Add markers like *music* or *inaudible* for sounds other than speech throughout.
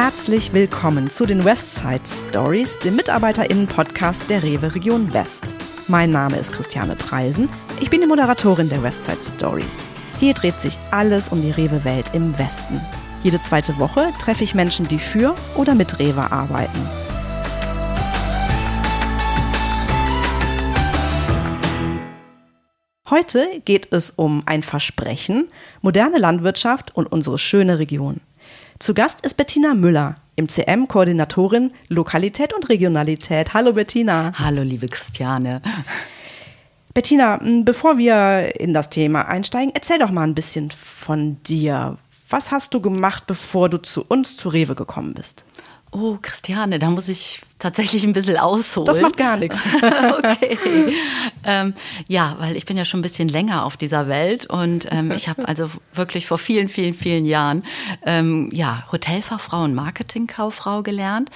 Herzlich willkommen zu den Westside Stories, dem MitarbeiterInnen-Podcast der Rewe Region West. Mein Name ist Christiane Preisen. Ich bin die Moderatorin der Westside Stories. Hier dreht sich alles um die Rewe-Welt im Westen. Jede zweite Woche treffe ich Menschen, die für oder mit Rewe arbeiten. Heute geht es um ein Versprechen, moderne Landwirtschaft und unsere schöne Region. Zu Gast ist Bettina Müller, im CM Koordinatorin Lokalität und Regionalität. Hallo Bettina. Hallo liebe Christiane. Bettina, bevor wir in das Thema einsteigen, erzähl doch mal ein bisschen von dir. Was hast du gemacht, bevor du zu uns zu Rewe gekommen bist? Oh, Christiane, da muss ich tatsächlich ein bisschen ausholen. Das macht gar nichts. *laughs* okay. Ähm, ja, weil ich bin ja schon ein bisschen länger auf dieser Welt und ähm, ich habe also wirklich vor vielen, vielen, vielen Jahren ähm, ja Hotelfachfrau und Marketingkauffrau gelernt,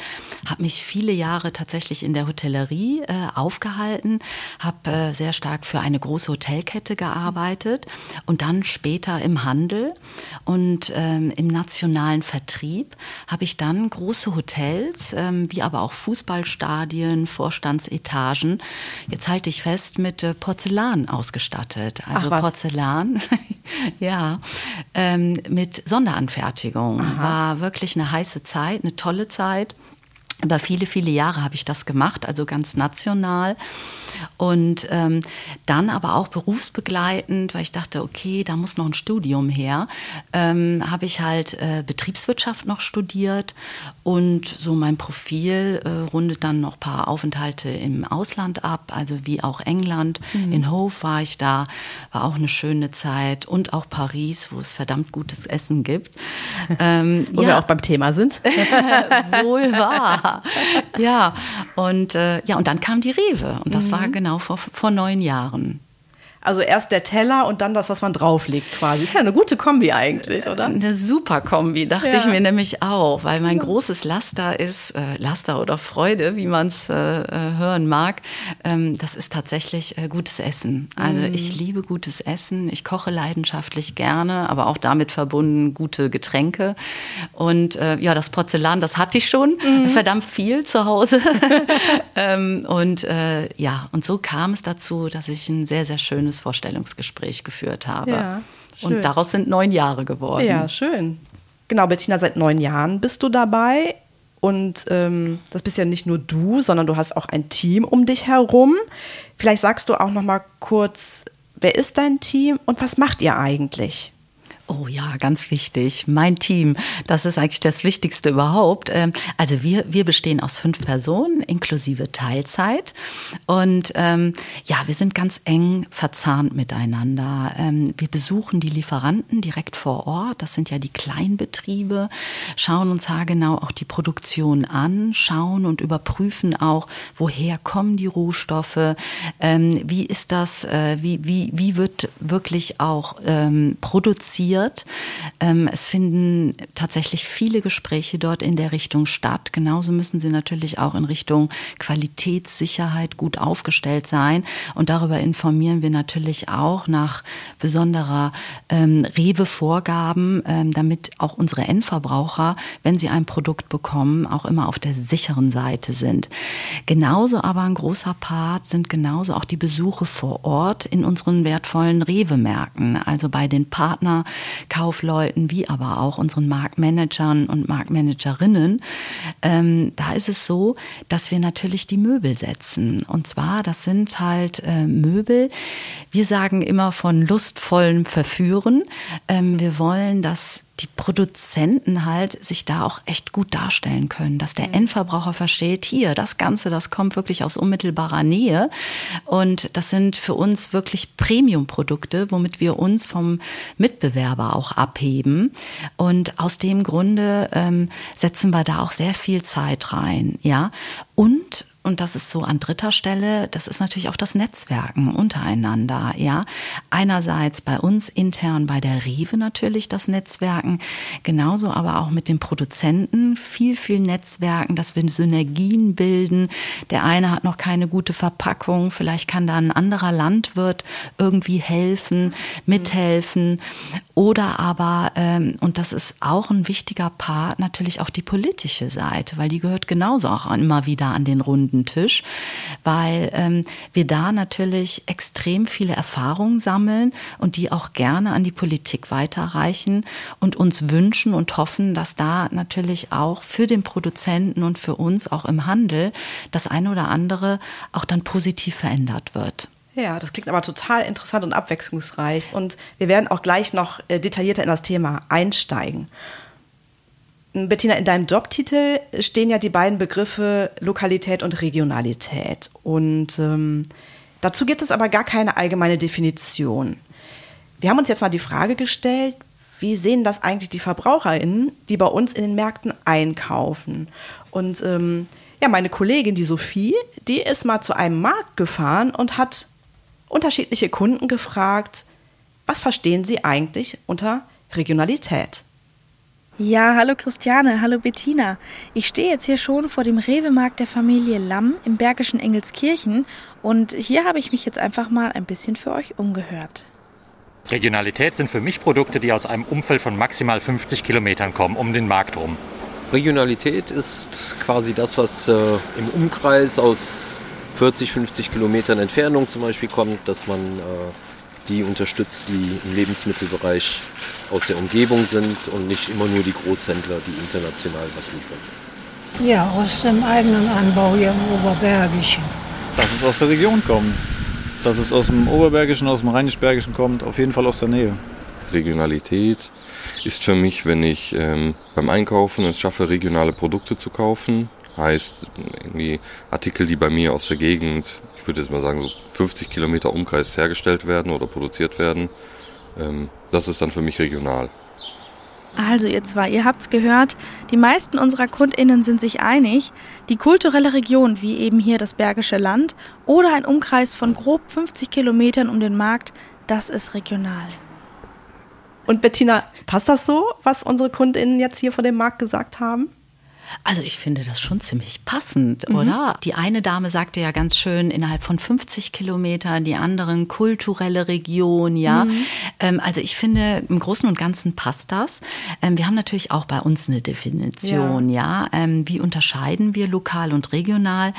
habe mich viele Jahre tatsächlich in der Hotellerie äh, aufgehalten, habe äh, sehr stark für eine große Hotelkette gearbeitet und dann später im Handel und ähm, im nationalen Vertrieb habe ich dann große Hotels, ähm, wie aber auch Fuß Fußballstadien, Vorstandsetagen, jetzt halte ich fest, mit äh, Porzellan ausgestattet. Also Porzellan, *laughs* ja, ähm, mit Sonderanfertigung. Aha. War wirklich eine heiße Zeit, eine tolle Zeit. Über viele, viele Jahre habe ich das gemacht, also ganz national. Und ähm, dann aber auch berufsbegleitend, weil ich dachte, okay, da muss noch ein Studium her, ähm, habe ich halt äh, Betriebswirtschaft noch studiert und so mein Profil äh, rundet dann noch ein paar Aufenthalte im Ausland ab, also wie auch England. Mhm. In Hove war ich da, war auch eine schöne Zeit und auch Paris, wo es verdammt gutes Essen gibt. *laughs* Ähm, wo ja. wir auch beim Thema sind. *laughs* Wohl wahr. Ja, und äh, ja, und dann kam die Rewe und das mhm. war genau vor, vor neun Jahren. Also erst der Teller und dann das, was man drauflegt quasi. Ist ja eine gute Kombi eigentlich, oder? Eine super Kombi, dachte ja. ich mir nämlich auch, weil mein großes Laster ist, äh, Laster oder Freude, wie man es äh, äh, hören mag, ähm, das ist tatsächlich äh, gutes Essen. Also mhm. ich liebe gutes Essen, ich koche leidenschaftlich gerne, aber auch damit verbunden gute Getränke. Und äh, ja, das Porzellan, das hatte ich schon, mhm. verdammt viel zu Hause. *laughs* ähm, und äh, ja, und so kam es dazu, dass ich ein sehr, sehr schönes schönes Vorstellungsgespräch geführt habe. Ja, und daraus sind neun Jahre geworden. Ja, schön. Genau, Bettina, seit neun Jahren bist du dabei. Und ähm, das bist ja nicht nur du, sondern du hast auch ein Team um dich herum. Vielleicht sagst du auch noch mal kurz, wer ist dein Team und was macht ihr eigentlich? Oh ja, ganz wichtig. Mein Team, das ist eigentlich das Wichtigste überhaupt. Ähm, also wir, wir bestehen aus fünf Personen inklusive Teilzeit. Und ähm, ja, wir sind ganz eng verzahnt miteinander. Ähm, wir besuchen die Lieferanten direkt vor Ort. Das sind ja die Kleinbetriebe, schauen uns haargenau auch die Produktion an, schauen und überprüfen auch, woher kommen die Rohstoffe, ähm, wie ist das, äh, wie, wie, wie wird wirklich auch ähm, produziert wird. Ähm, es finden tatsächlich viele Gespräche dort in der Richtung statt. Genauso müssen sie natürlich auch in Richtung Qualitätssicherheit gut aufgestellt sein. Und darüber informieren wir natürlich auch nach besonderer ähm, Rewe-Vorgaben, ähm, damit auch unsere Endverbraucher, wenn sie ein Produkt bekommen, auch immer auf der sicheren Seite sind. Genauso aber ein großer Part sind genauso auch die Besuche vor Ort in unseren wertvollen Rewe-Märkten, also bei den Partner Kaufleuten wie aber auch unseren Marktmanagern und Marktmanagerinnen. Ähm, da ist es so, dass wir natürlich die Möbel setzen. Und zwar, das sind halt äh, Möbel. Wir sagen immer von lustvollem Verführen. Ähm, wir wollen, dass die Produzenten halt sich da auch echt gut darstellen können, dass der mhm. Endverbraucher versteht, hier, das Ganze, das kommt wirklich aus unmittelbarer Nähe. Und das sind für uns wirklich Premium-Produkte, womit wir uns vom Mitbewerber auch abheben. Und aus dem Grunde ähm, setzen wir da auch sehr viel Zeit rein, ja. Und und das ist so an dritter Stelle, das ist natürlich auch das Netzwerken untereinander, ja. Einerseits bei uns intern bei der Rewe natürlich das Netzwerken, genauso aber auch mit den Produzenten viel, viel Netzwerken, dass wir Synergien bilden. Der eine hat noch keine gute Verpackung, vielleicht kann da ein anderer Landwirt irgendwie helfen, mithelfen. Oder aber, ähm, und das ist auch ein wichtiger Part, natürlich auch die politische Seite, weil die gehört genauso auch immer wieder an den runden Tisch, weil ähm, wir da natürlich extrem viele Erfahrungen sammeln und die auch gerne an die Politik weiterreichen und uns wünschen und hoffen, dass da natürlich auch für den Produzenten und für uns auch im Handel das eine oder andere auch dann positiv verändert wird. Ja, das klingt aber total interessant und abwechslungsreich. Und wir werden auch gleich noch äh, detaillierter in das Thema einsteigen. Bettina, in deinem Jobtitel stehen ja die beiden Begriffe Lokalität und Regionalität. Und ähm, dazu gibt es aber gar keine allgemeine Definition. Wir haben uns jetzt mal die Frage gestellt, wie sehen das eigentlich die VerbraucherInnen, die bei uns in den Märkten einkaufen? Und ähm, ja, meine Kollegin, die Sophie, die ist mal zu einem Markt gefahren und hat unterschiedliche Kunden gefragt, was verstehen sie eigentlich unter Regionalität? Ja, hallo Christiane, hallo Bettina. Ich stehe jetzt hier schon vor dem Rewe-Markt der Familie Lamm im Bergischen Engelskirchen und hier habe ich mich jetzt einfach mal ein bisschen für euch umgehört. Regionalität sind für mich Produkte, die aus einem Umfeld von maximal 50 Kilometern kommen, um den Markt rum. Regionalität ist quasi das, was äh, im Umkreis aus 40, 50 Kilometern Entfernung zum Beispiel kommt, dass man äh, die unterstützt, die im Lebensmittelbereich aus der Umgebung sind und nicht immer nur die Großhändler, die international was liefern. Ja, aus dem eigenen Anbau hier im Oberbergischen. Dass es aus der Region kommt. Dass es aus dem Oberbergischen, aus dem Rheinisch-Bergischen kommt, auf jeden Fall aus der Nähe. Regionalität ist für mich, wenn ich ähm, beim Einkaufen es schaffe, regionale Produkte zu kaufen. Heißt irgendwie Artikel, die bei mir aus der Gegend, ich würde jetzt mal sagen, so 50 Kilometer Umkreis hergestellt werden oder produziert werden. Ähm, das ist dann für mich regional. Also ihr zwei, ihr habt's gehört, die meisten unserer Kundinnen sind sich einig, die kulturelle Region, wie eben hier das Bergische Land oder ein Umkreis von grob 50 Kilometern um den Markt, das ist regional. Und Bettina, passt das so, was unsere Kundinnen jetzt hier vor dem Markt gesagt haben? Also ich finde das schon ziemlich passend, mhm. oder? Die eine Dame sagte ja ganz schön, innerhalb von 50 Kilometern, die anderen kulturelle Region, ja. Mhm. Ähm, also ich finde, im Großen und Ganzen passt das. Ähm, wir haben natürlich auch bei uns eine Definition, ja. ja? Ähm, wie unterscheiden wir lokal und regional?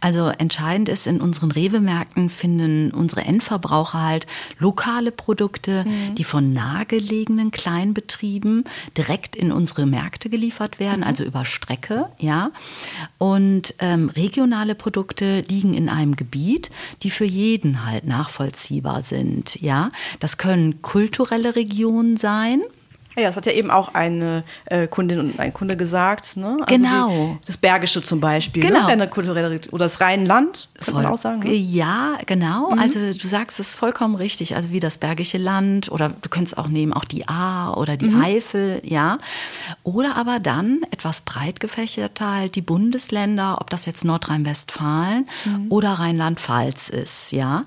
Also entscheidend ist, in unseren Rewe-Märkten finden unsere Endverbraucher halt lokale Produkte, mhm. die von nahegelegenen Kleinbetrieben direkt in unsere Märkte geliefert werden, mhm. also über Strecke, ja. Und ähm, regionale Produkte liegen in einem Gebiet, die für jeden halt nachvollziehbar sind, ja. Das können kulturelle Regionen sein. Ja, das hat ja eben auch eine äh, Kundin und ein Kunde gesagt. Ne? Also genau. Die, das Bergische zum Beispiel. Ne? Genau. Ne? Eine kulturelle, oder das Rheinland, könnte man auch sagen. Ne? Ja, genau. Mhm. Also du sagst es vollkommen richtig. Also wie das Bergische Land oder du könntest auch nehmen, auch die A oder die mhm. Eifel, ja. Oder aber dann etwas breit gefächerter halt die Bundesländer, ob das jetzt Nordrhein-Westfalen mhm. oder Rheinland-Pfalz ist, ja.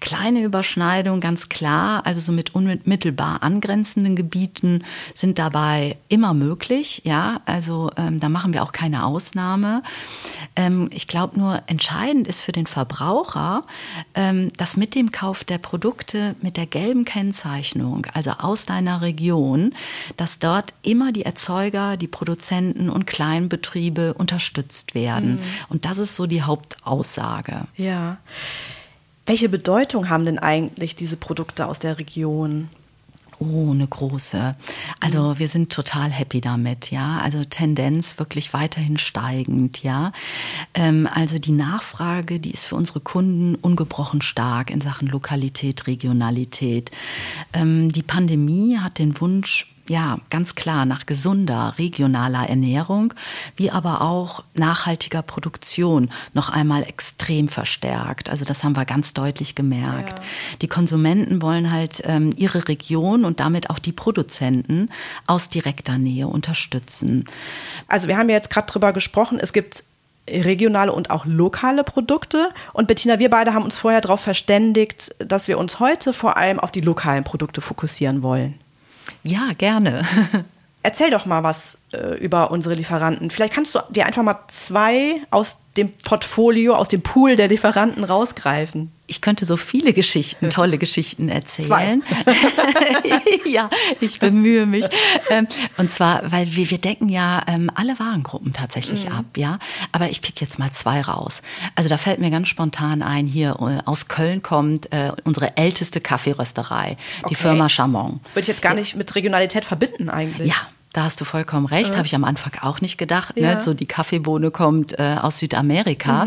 Kleine Überschneidung, ganz klar. Also so mit unmittelbar angrenzenden Gebieten sind dabei immer möglich. Ja, also ähm, da machen wir auch keine Ausnahme. Ähm, ich glaube nur, entscheidend ist für den Verbraucher, ähm, dass mit dem Kauf der Produkte mit der gelben Kennzeichnung, also aus deiner Region, dass dort immer die Erzeuger, die Produzenten und Kleinbetriebe unterstützt werden. Mhm. Und das ist so die Hauptaussage. Ja. Welche Bedeutung haben denn eigentlich diese Produkte aus der Region? Oh, eine große. Also mhm. wir sind total happy damit, ja. Also Tendenz wirklich weiterhin steigend, ja. Ähm, also die Nachfrage, die ist für unsere Kunden ungebrochen stark in Sachen Lokalität, Regionalität. Ähm, die Pandemie hat den Wunsch ja, ganz klar nach gesunder regionaler Ernährung, wie aber auch nachhaltiger Produktion noch einmal extrem verstärkt. Also das haben wir ganz deutlich gemerkt. Ja. Die Konsumenten wollen halt ähm, ihre Region und damit auch die Produzenten aus direkter Nähe unterstützen. Also wir haben ja jetzt gerade drüber gesprochen, es gibt regionale und auch lokale Produkte. Und Bettina, wir beide haben uns vorher darauf verständigt, dass wir uns heute vor allem auf die lokalen Produkte fokussieren wollen. Ja, gerne. Erzähl doch mal was äh, über unsere Lieferanten. Vielleicht kannst du dir einfach mal zwei aus dem Portfolio, aus dem Pool der Lieferanten rausgreifen? Ich könnte so viele Geschichten, tolle Geschichten erzählen. *laughs* ja, ich bemühe mich. Ähm, und zwar, weil wir, wir decken ja ähm, alle Warengruppen tatsächlich ab, ja. Aber ich pick jetzt mal zwei raus. Also da fällt mir ganz spontan ein, hier äh, aus Köln kommt äh, unsere älteste Kaffeerösterei, die Okay. Firma Chamon. Würde ich jetzt gar nicht mit Regionalität verbinden eigentlich. Ja, da hast du vollkommen recht. Habe ich am Anfang auch nicht gedacht. Ja. Ne? So die Kaffeebohne kommt äh, aus Südamerika.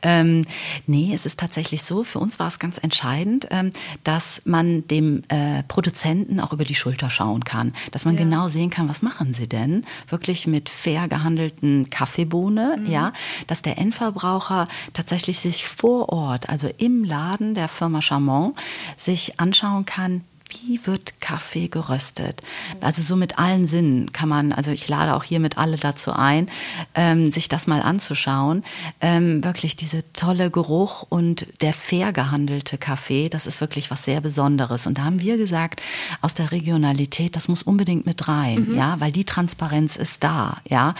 Ähm, nee, es ist tatsächlich so. Für uns war es ganz entscheidend, ähm, dass man dem äh, Produzenten auch über die Schulter schauen kann. Dass man Ja. genau sehen kann, was machen sie denn? Wirklich mit fair gehandelten Kaffeebohne, ja. Dass der Endverbraucher tatsächlich sich vor Ort, also im Laden der Firma Chamon, sich anschauen kann, wie wird Kaffee geröstet? Also so mit allen Sinnen kann man, also ich lade auch hiermit alle dazu ein, ähm, sich das mal anzuschauen. Ähm, wirklich diese tolle Geruch und der fair gehandelte Kaffee, das ist wirklich was sehr Besonderes. Und da haben wir gesagt, aus der Regionalität, das muss unbedingt mit rein, ja, weil die Transparenz ist da, ja.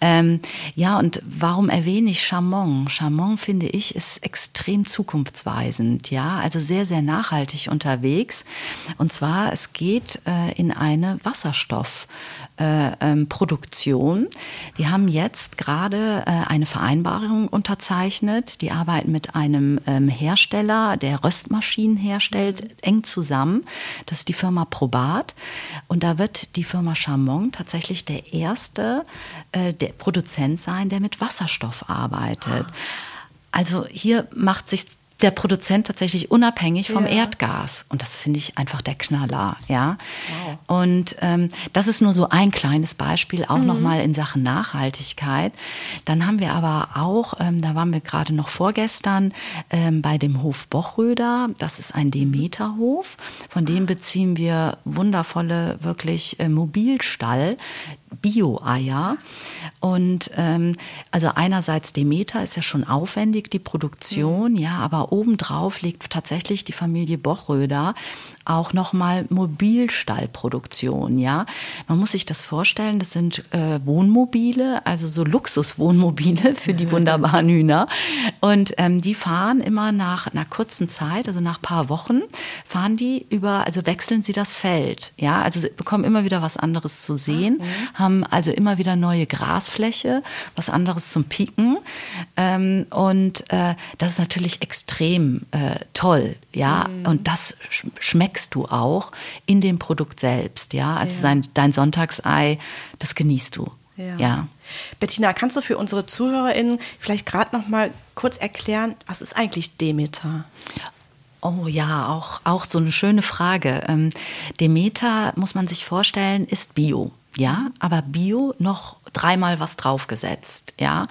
Ähm, ja, und warum erwähne ich Chamon? Chamon, finde ich, ist extrem zukunftsweisend, ja, also sehr, sehr nachhaltig unterwegs. Und zwar, es geht äh, in eine Wasserstoff. Äh, ähm. Die haben jetzt gerade äh, eine Vereinbarung unterzeichnet. Die arbeiten mit einem ähm, Hersteller, der Röstmaschinen herstellt, eng zusammen. Das ist die Firma Probat. Und da wird die Firma Chamon tatsächlich der erste äh, der Produzent sein, der mit Wasserstoff arbeitet. Also hier macht sich der Produzent tatsächlich unabhängig vom Ja. Erdgas. Und das finde ich einfach der Knaller, ja. Und ähm, das ist nur so ein kleines Beispiel, auch nochmal in Sachen Nachhaltigkeit. Dann haben wir aber auch, ähm, da waren wir gerade noch vorgestern ähm, bei dem Hof Bochröder. Das ist ein Demeterhof. Von dem beziehen wir wundervolle, wirklich äh, Mobilstall. Bio-Eier. Und ähm, also einerseits Demeter ist ja schon aufwendig, die Produktion, ja, aber obendrauf legt tatsächlich die Familie Bochröder auch nochmal Mobilstallproduktion, ja. Man muss sich das vorstellen, das sind äh, Wohnmobile, also so Luxuswohnmobile *laughs* für die wunderbaren Hühner. Und ähm, die fahren immer nach einer kurzen Zeit, also nach paar Wochen, fahren die über, also wechseln sie das Feld, ja, also sie bekommen immer wieder was anderes zu sehen, haben also immer wieder neue Grasfläche, was anderes zum Pieken. Ähm, und äh, das ist natürlich extrem äh, toll, ja. Und das sch schmeckst du auch in dem Produkt selbst, ja. Also Ja. Sein, dein Sonntagsei, das genießt du. Ja. ja. Bettina, kannst du für unsere ZuhörerInnen vielleicht gerade noch mal kurz erklären, was ist eigentlich Demeter? Oh ja, auch, auch so eine schöne Frage. Ähm, Demeter, muss man sich vorstellen, ist Bio. Ja, aber Bio noch dreimal was draufgesetzt. Ja,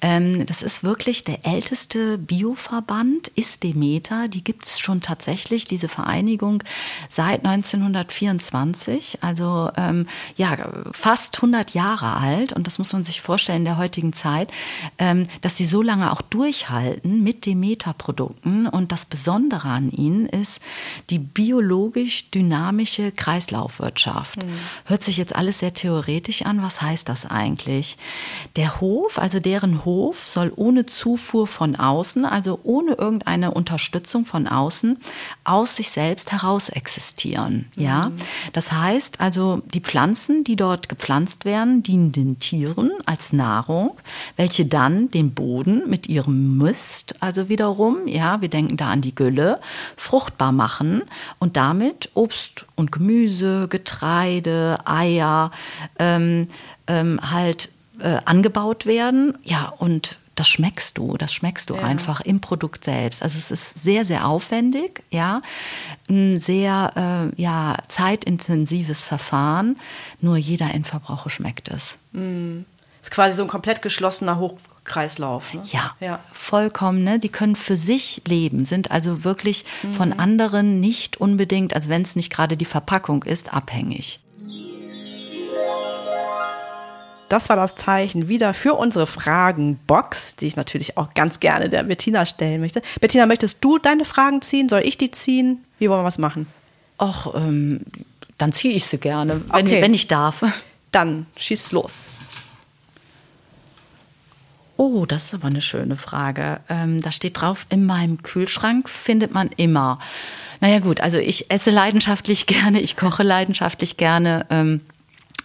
ähm, das ist wirklich der älteste Bioverband, ist Demeter. Die gibt es schon tatsächlich, diese Vereinigung, seit 1924. Also ähm, ja, fast 100 Jahre alt. Und das muss man sich vorstellen in der heutigen Zeit, ähm, dass sie so lange auch durchhalten mit Demeter-Produkten. Und das Besondere an ihnen ist die biologisch dynamische Kreislaufwirtschaft. Hört sich jetzt alles sehr theoretisch an. Was heißt das eigentlich? Der Hof, also deren Hof, soll ohne Zufuhr von außen, also ohne irgendeine Unterstützung von außen, aus sich selbst heraus existieren. Ja, das heißt also, die Pflanzen, die dort gepflanzt werden, dienen den Tieren als Nahrung, welche dann den Boden mit ihrem Mist, also wiederum, ja, wir denken da an die Gülle, fruchtbar machen und damit Obst und Gemüse, Getreide, Eier ähm, ähm, halt äh, angebaut werden. Ja, und das schmeckst du, das schmeckst du Ja. einfach im Produkt selbst. Also es ist sehr, sehr aufwendig, ja, ein sehr äh, ja, zeitintensives Verfahren. Nur jeder Endverbraucher schmeckt es. Ist quasi so ein komplett geschlossener Hochkreislauf. Ne? Ja, ja. vollkommen. Ne? Die können für sich leben, sind also wirklich von anderen nicht unbedingt, also wenn es nicht gerade die Verpackung ist, abhängig. Das war das Zeichen wieder für unsere Fragenbox, die ich natürlich auch ganz gerne der Bettina stellen möchte. Bettina, möchtest du deine Fragen ziehen? Soll ich die ziehen? Wie wollen wir was machen? Ach, ähm, dann ziehe ich sie gerne, wenn, Okay. wenn ich darf. Dann schieß los. Oh, das ist aber eine schöne Frage. Ähm, da steht drauf, in meinem Kühlschrank findet man immer. Naja gut, also ich esse leidenschaftlich *laughs* gerne, ich koche leidenschaftlich gerne. Ähm,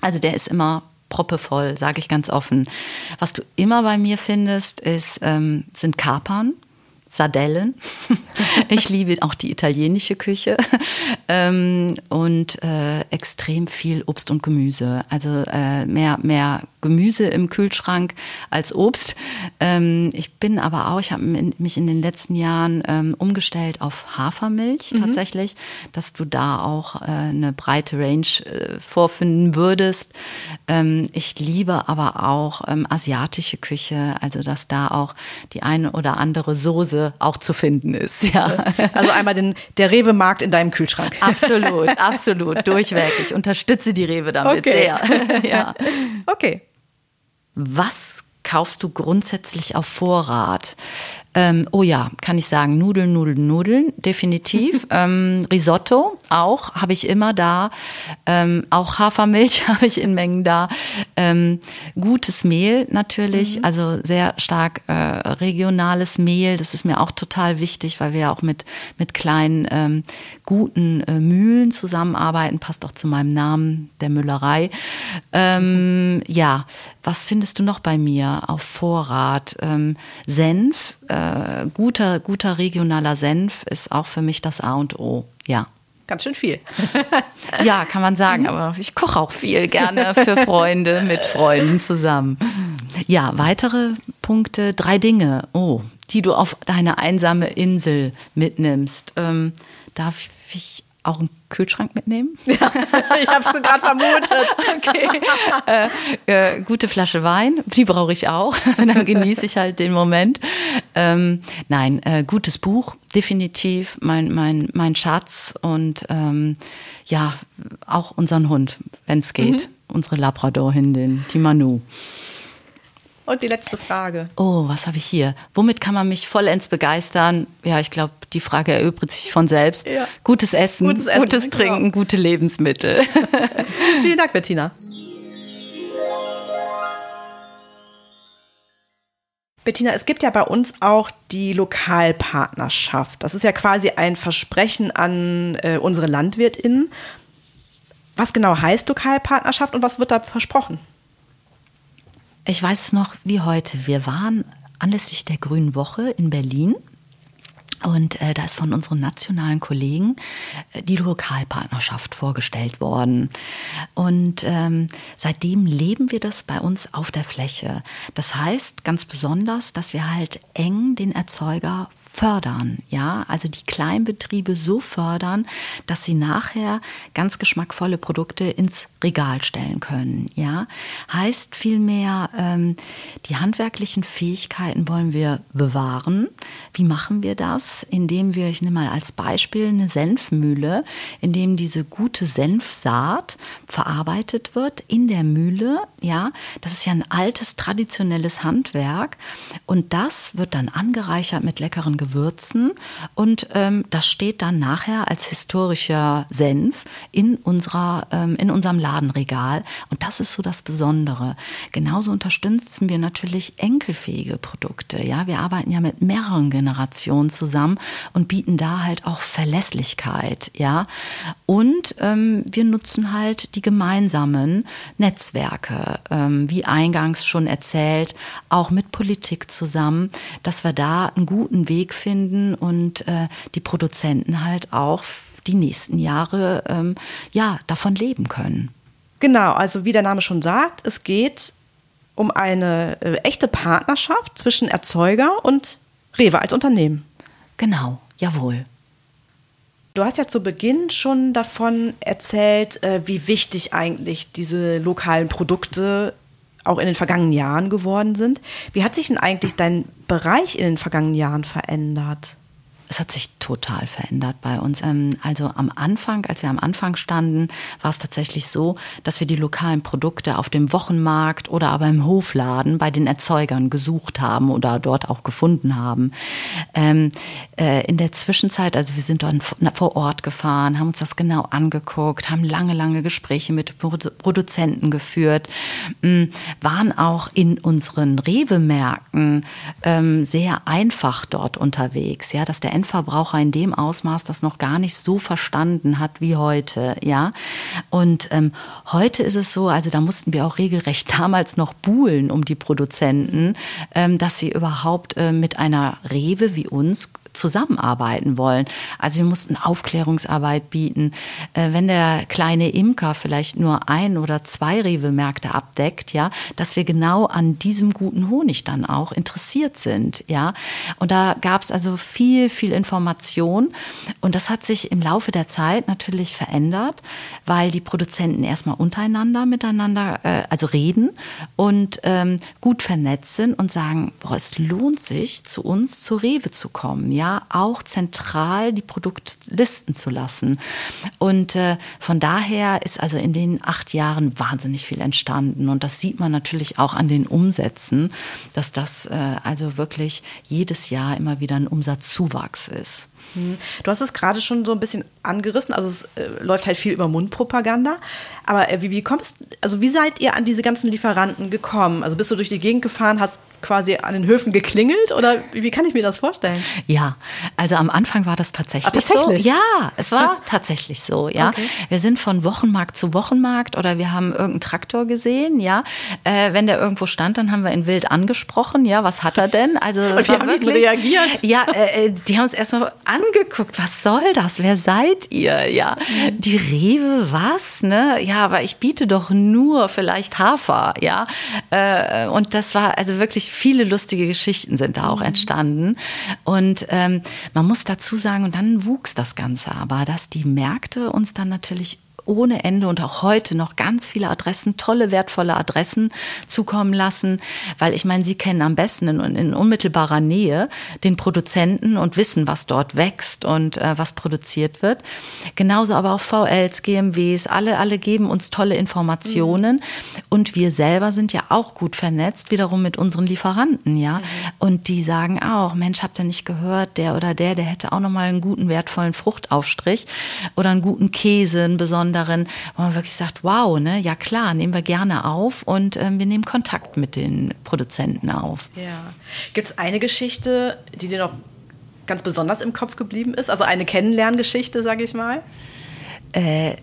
also der ist immer proppevoll, sage ich ganz offen. Was du immer bei mir findest, ist, ähm, sind Kapern. Sardellen. *laughs* ich liebe auch die italienische Küche *laughs* ähm, und äh, extrem viel Obst und Gemüse. Also äh, mehr, mehr Gemüse im Kühlschrank als Obst. Ähm, ich bin aber auch, ich habe mich in den letzten Jahren ähm, umgestellt auf Hafermilch mhm. tatsächlich, dass du da auch äh, eine breite Range äh, vorfinden würdest. Ähm, ich liebe aber auch ähm, asiatische Küche, also dass da auch die eine oder andere Soße auch zu finden ist. Ja. *laughs* Also einmal den, der Rewe-Markt in deinem Kühlschrank. Absolut, *laughs* absolut, durchweg. Ich unterstütze die Rewe damit okay. sehr. *laughs* Ja. Okay. Was kaufst du grundsätzlich auf Vorrat? Ähm, oh ja, kann ich sagen, Nudeln, Nudeln, Nudeln, definitiv. *laughs* ähm, Risotto auch, habe ich immer da. Ähm, auch Hafermilch *laughs* habe ich in Mengen da. Ähm, gutes Mehl natürlich, mhm. also sehr stark äh, regionales Mehl. Das ist mir auch total wichtig, weil wir ja auch mit, mit kleinen, ähm, guten äh, Mühlen zusammenarbeiten. Passt auch zu meinem Namen, der Müllerei. Ähm, *laughs* ja, was findest du noch bei mir auf Vorrat? Senf, äh, guter, guter regionaler Senf ist auch für mich das A und O. Ja. Ganz schön viel. *laughs* ja, kann man sagen, aber ich koche auch viel gerne für Freunde, mit Freunden zusammen. Ja, weitere Punkte, drei Dinge, oh, die du auf deine einsame Insel mitnimmst. Ähm, darf ich auch einen Kühlschrank mitnehmen? *laughs* Ja, ich habe es gerade vermutet. *laughs* Okay. Äh, äh, gute Flasche Wein, die brauche ich auch. *laughs* Dann genieße ich halt den Moment. Ähm, nein, äh, gutes Buch, definitiv mein, mein, mein Schatz und ähm, ja, auch unseren Hund, wenn es geht. Mhm. Unsere Labrador-Hündin, die Manu. Und die letzte Frage. Oh, was habe ich hier? Womit kann man mich vollends begeistern? Ja, ich glaube, die Frage erübrigt sich von selbst. Ja. Gutes Essen, gutes, Essen, gutes genau. Trinken, genau. gute Lebensmittel. *laughs* *laughs* Vielen Dank, Bettina. Bettina, es gibt ja bei uns auch die Lokalpartnerschaft. Das ist ja quasi ein Versprechen an äh, unsere LandwirtInnen. Was genau heißt Lokalpartnerschaft und was wird da versprochen? Ich weiß es noch wie heute. Wir waren anlässlich der Grünen Woche in Berlin. Und äh, da ist von unseren nationalen Kollegen äh, die Lokalpartnerschaft vorgestellt worden. Und ähm, seitdem leben wir das bei uns auf der Fläche. Das heißt ganz besonders, dass wir halt eng den Erzeuger fördern, ja, also die Kleinbetriebe so fördern, dass sie nachher ganz geschmackvolle Produkte ins Regal stellen können, ja. Heißt vielmehr, ähm, die handwerklichen Fähigkeiten wollen wir bewahren. Wie machen wir das? Indem wir, ich nehme mal als Beispiel eine Senfmühle, in dem diese gute Senfsaat verarbeitet wird in der Mühle, ja. Das ist ja ein altes traditionelles Handwerk und das wird dann angereichert mit leckeren Gewürzen und ähm, das steht dann nachher als historischer Senf in, unserer, ähm, in unserem Ladenregal und das ist so das Besondere. Genauso unterstützen wir natürlich enkelfähige Produkte. Ja, wir arbeiten ja mit mehreren Generationen zusammen und bieten da halt auch Verlässlichkeit. Ja, und ähm, wir nutzen halt die gemeinsamen Netzwerke, ähm, wie eingangs schon erzählt, auch mit Politik zusammen, dass wir da einen guten Weg finden und äh, die Produzenten halt auch die nächsten Jahre ähm, ja davon leben können. Genau, also wie der Name schon sagt, es geht um eine äh, echte Partnerschaft zwischen Erzeuger und Rewe als Unternehmen. Genau, jawohl. Du hast ja zu Beginn schon davon erzählt, äh, wie wichtig eigentlich diese lokalen Produkte auch in den vergangenen Jahren geworden sind. Wie hat sich denn eigentlich dein Bereich in den vergangenen Jahren verändert? Es hat sich total verändert bei uns. Ähm, also am Anfang, als wir am Anfang standen, war es tatsächlich so, dass wir die lokalen Produkte auf dem Wochenmarkt oder aber im Hofladen bei den Erzeugern gesucht haben oder dort auch gefunden haben. Ähm, äh, in der Zwischenzeit, also wir sind dann vor Ort gefahren, haben uns das genau angeguckt, haben lange, lange Gespräche mit Produzenten geführt, mh, waren auch in unseren Rewe-Märkten ähm, sehr einfach dort unterwegs, ja, dass der Endverbraucher in dem Ausmaß das noch gar nicht so verstanden hat wie heute, ja. Und ähm, heute ist es so, also da mussten wir auch regelrecht *laughs* damals noch buhlen um die Produzenten, ähm, dass sie überhaupt äh, mit einer Rewe wie uns zusammenarbeiten wollen. Also wir mussten Aufklärungsarbeit bieten. Äh, wenn der kleine Imker vielleicht nur ein oder zwei Rewe-Märkte abdeckt, ja, dass wir genau an diesem guten Honig dann auch interessiert sind, ja. Und da gab es also viel, viel Information. Und das hat sich im Laufe der Zeit natürlich verändert, weil die Produzenten erstmal untereinander miteinander, äh, also reden und ähm, gut vernetzt sind und sagen, boah, es lohnt sich, zu uns zu Rewe zu kommen, ja ja auch zentral die Produktlisten zu lassen. Und äh, von daher ist also in den acht Jahren wahnsinnig viel entstanden. Und das sieht man natürlich auch an den Umsätzen, dass das äh, also wirklich jedes Jahr immer wieder ein Umsatzzuwachs ist. Hm. Du hast es gerade schon so ein bisschen angerissen, also es äh, läuft halt viel über Mundpropaganda. Aber äh, wie, wie kommst, also wie seid ihr an diese ganzen Lieferanten gekommen? Also bist du durch die Gegend gefahren, hast quasi an den Höfen geklingelt oder wie kann ich mir das vorstellen? Ja, also am Anfang war das tatsächlich, Ach, tatsächlich? so. Ja, es war *laughs* tatsächlich so. Ja, okay. wir sind von Wochenmarkt zu Wochenmarkt oder wir haben irgendeinen Traktor gesehen. Ja, äh, wenn der irgendwo stand, dann haben wir ihn wild angesprochen. Ja, was hat er denn? Also das Und wie haben wirklich, reagiert? Ja, äh, äh, die haben uns erstmal angeguckt. Was soll das? Wer seid ihr? Ja, mhm. die Rewe, was? Ne? Ja, aber ich biete doch nur vielleicht Hafer. Ja, äh, und das war also wirklich viele lustige Geschichten sind da auch mhm. entstanden. Und ähm, man muss dazu sagen, und dann wuchs das Ganze aber, dass die Märkte uns dann natürlich ohne Ende und auch heute noch ganz viele Adressen, tolle, wertvolle Adressen zukommen lassen, weil ich meine, Sie kennen am besten in, in unmittelbarer Nähe den Produzenten und wissen, was dort wächst und äh, was produziert wird. Genauso aber auch VLs, GMWs, alle, alle geben uns tolle Informationen mhm. und wir selber sind ja auch gut vernetzt, wiederum mit unseren Lieferanten, ja. Mhm. Und die sagen auch, Mensch, habt ihr nicht gehört, der oder der, der hätte auch nochmal einen guten, wertvollen Fruchtaufstrich oder einen guten Käse, einen besonderen darin, wo man wirklich sagt, wow, ne, ja klar, nehmen wir gerne auf und ähm, wir nehmen Kontakt mit den Produzenten auf. Ja. Gibt es eine Geschichte, die dir noch ganz besonders im Kopf geblieben ist? Also eine Kennenlerngeschichte, sage ich mal? Äh,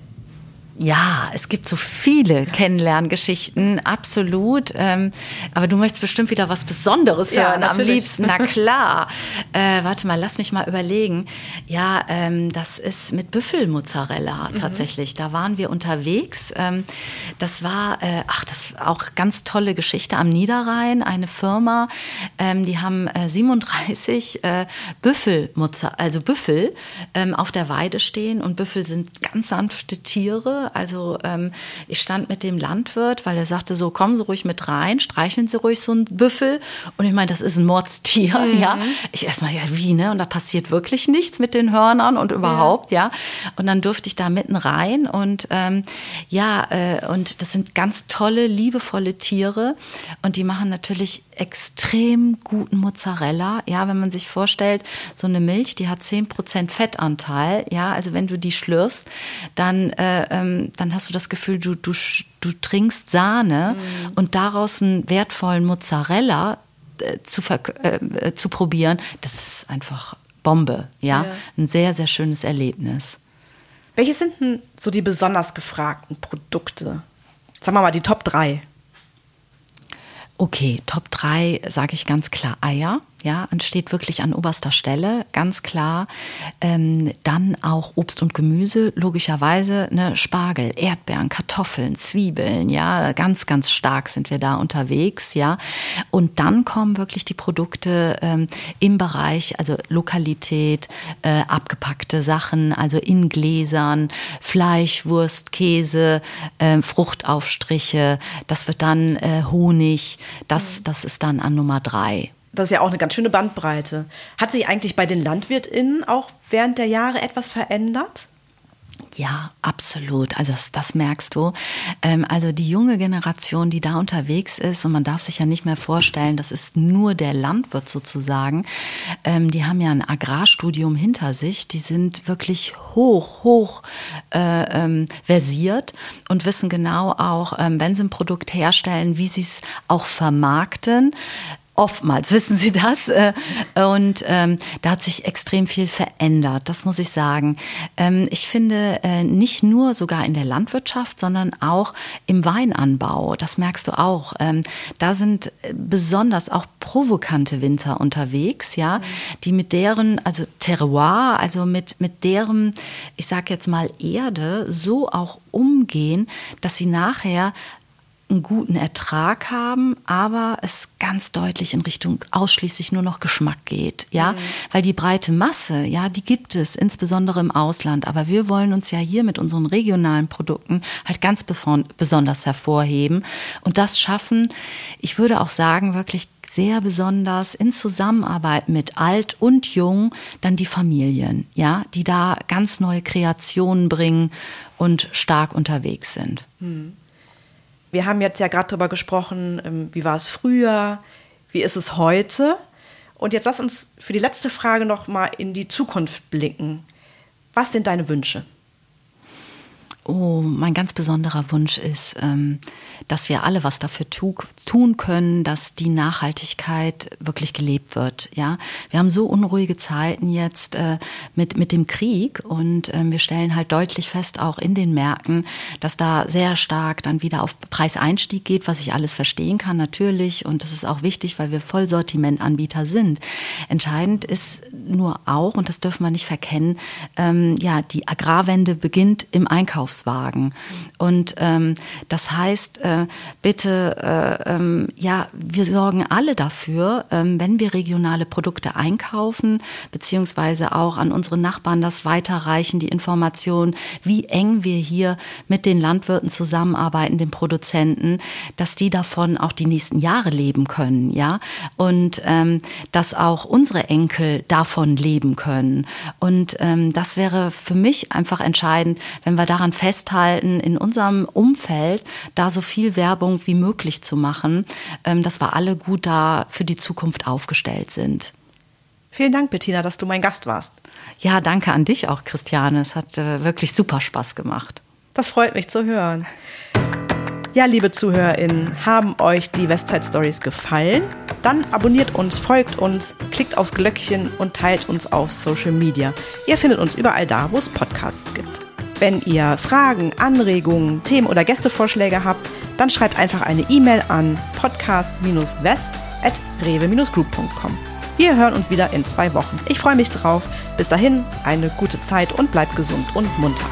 ja, es gibt so viele Kennenlerngeschichten, absolut. Ähm, aber du möchtest bestimmt wieder was Besonderes hören, ja, am liebsten. Na *laughs* klar. Äh, warte mal, lass mich mal überlegen. Ja, ähm, das ist mit Büffelmozzarella mhm. tatsächlich. Da waren wir unterwegs. Ähm, das war, äh, ach, das war auch ganz tolle Geschichte am Niederrhein. Eine Firma, ähm, die haben äh, 37 äh, Büffelmozzarella, also Büffel ähm, auf der Weide stehen. Und Büffel sind ganz sanfte Tiere also ähm, ich stand mit dem Landwirt, weil er sagte so, kommen Sie ruhig mit rein, streicheln Sie ruhig so einen Büffel. Und ich meine, das ist ein Mordstier, mhm. ja. Ich erstmal, ja, wie, ne? Und da passiert wirklich nichts mit den Hörnern und überhaupt, ja. ja? Und dann durfte ich da mitten rein und ähm, ja, äh, und das sind ganz tolle, liebevolle Tiere und die machen natürlich extrem guten Mozzarella. Ja, wenn man sich vorstellt, so eine Milch, die hat 10% Fettanteil. Ja, also wenn du die schlürfst, dann, äh, ähm, dann hast du das Gefühl, du, du, du trinkst Sahne mhm. und daraus einen wertvollen Mozzarella äh, zu, äh, zu probieren, das ist einfach Bombe. Ja? ja, ein sehr, sehr schönes Erlebnis. Welche sind denn so die besonders gefragten Produkte? Sagen wir mal die Top 3. Okay, Top 3 sage ich ganz klar Eier ja, steht wirklich an oberster Stelle, ganz klar. Ähm, dann auch Obst und Gemüse, logischerweise, ne, Spargel, Erdbeeren, Kartoffeln, Zwiebeln, ja, ganz, ganz stark sind wir da unterwegs, ja. Und dann kommen wirklich die Produkte ähm, im Bereich, also Lokalität, äh, abgepackte Sachen, also in Gläsern, Fleisch, Wurst, Käse, äh, Fruchtaufstriche, das wird dann äh, Honig, das, das ist dann an Nummer drei. Das ist ja auch eine ganz schöne Bandbreite. Hat sich eigentlich bei den LandwirtInnen auch während der Jahre etwas verändert? Ja, absolut. Also das, das merkst du. Ähm, also die junge Generation, die da unterwegs ist, und man darf sich ja nicht mehr vorstellen, das ist nur der Landwirt sozusagen. Ähm, die haben ja ein Agrarstudium hinter sich. Die sind wirklich hoch, hoch äh, ähm, versiert und wissen genau auch, ähm, wenn sie ein Produkt herstellen, wie sie es auch vermarkten. Oftmals *laughs* wissen Sie das. Äh, und ähm, da hat sich extrem viel verändert, das muss ich sagen. Ähm, ich finde äh, nicht nur sogar in der Landwirtschaft, sondern auch im Weinanbau. Das merkst du auch. Ähm, da sind besonders auch provokante Winter unterwegs, ja, mhm. die mit deren, also Terroir, also mit, mit deren, ich sag jetzt mal Erde, so auch umgehen, dass sie nachher einen guten Ertrag haben, aber es ganz deutlich in Richtung ausschließlich nur noch Geschmack geht, ja, mhm. weil die breite Masse, ja, die gibt es insbesondere im Ausland, aber wir wollen uns ja hier mit unseren regionalen Produkten halt ganz besonders hervorheben und das schaffen, ich würde auch sagen, wirklich sehr besonders in Zusammenarbeit mit alt und jung dann die Familien, ja, die da ganz neue Kreationen bringen und stark unterwegs sind. Mhm. Wir haben jetzt ja gerade darüber gesprochen, ähm, wie war es früher, wie ist es heute. Und jetzt lass uns für die letzte Frage noch mal in die Zukunft blicken. Was sind deine Wünsche? Oh, mein ganz besonderer Wunsch ist, ähm, dass wir alle was dafür tu tun können, dass die Nachhaltigkeit wirklich gelebt wird. Ja, wir haben so unruhige Zeiten jetzt äh, mit mit dem Krieg und ähm, wir stellen halt deutlich fest, auch in den Märkten, dass da sehr stark dann wieder auf Preiseinstieg geht, was ich alles verstehen kann natürlich und das ist auch wichtig, weil wir Vollsortimentanbieter sind. Entscheidend ist nur auch und das dürfen wir nicht verkennen, ähm, ja, die Agrarwende beginnt im Einkauf Einkaufswagen. Und ähm, das heißt, äh, bitte, äh, ähm, ja, wir sorgen alle dafür, ähm, wenn wir regionale Produkte einkaufen, beziehungsweise auch an unsere Nachbarn das weiterreichen, die Information, wie eng wir hier mit den Landwirten zusammenarbeiten, den Produzenten, dass die davon auch die nächsten Jahre leben können, ja, und ähm, dass auch unsere Enkel davon leben können. Und ähm, das wäre für mich einfach entscheidend, wenn wir daran festhalten, in unserem Umfeld da so viel Werbung wie möglich zu machen, ähm, dass wir alle gut da für die Zukunft aufgestellt sind. Vielen Dank, Bettina, dass du mein Gast warst. Ja, danke an dich auch, Christiane. Es hat äh, wirklich super Spaß gemacht. Das freut mich zu hören. Ja, liebe ZuhörerInnen, haben euch die Westside Stories gefallen? Dann abonniert uns, folgt uns, klickt aufs Glöckchen und teilt uns auf Social Media. Ihr findet uns überall da, wo es Podcasts gibt. Wenn ihr Fragen, Anregungen, Themen oder Gästevorschläge habt, dann schreibt einfach eine E-Mail an podcast-west.rewe-group.com. Wir hören uns wieder in zwei Wochen. Ich freue mich drauf. Bis dahin, eine gute Zeit und bleibt gesund und munter.